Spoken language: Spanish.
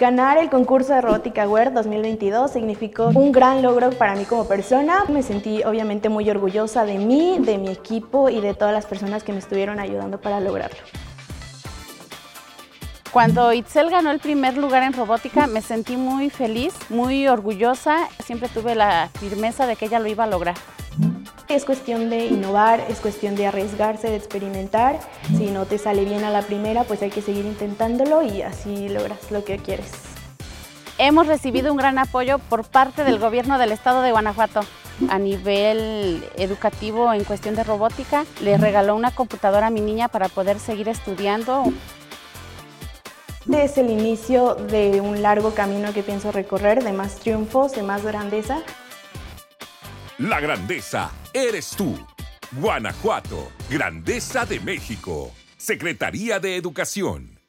Ganar el concurso de Robótica Aware 2022 significó un gran logro para mí como persona. Me sentí obviamente muy orgullosa de mí, de mi equipo y de todas las personas que me estuvieron ayudando para lograrlo. Cuando Itzel ganó el primer lugar en robótica me sentí muy feliz, muy orgullosa. Siempre tuve la firmeza de que ella lo iba a lograr. Es cuestión de innovar, es cuestión de arriesgarse, de experimentar. Si no te sale bien a la primera, pues hay que seguir intentándolo y así logras lo que quieres. Hemos recibido un gran apoyo por parte del gobierno del estado de Guanajuato a nivel educativo en cuestión de robótica. Le regaló una computadora a mi niña para poder seguir estudiando. Es el inicio de un largo camino que pienso recorrer, de más triunfos, de más grandeza. La grandeza eres tú. Guanajuato, Grandeza de México. Secretaría de Educación.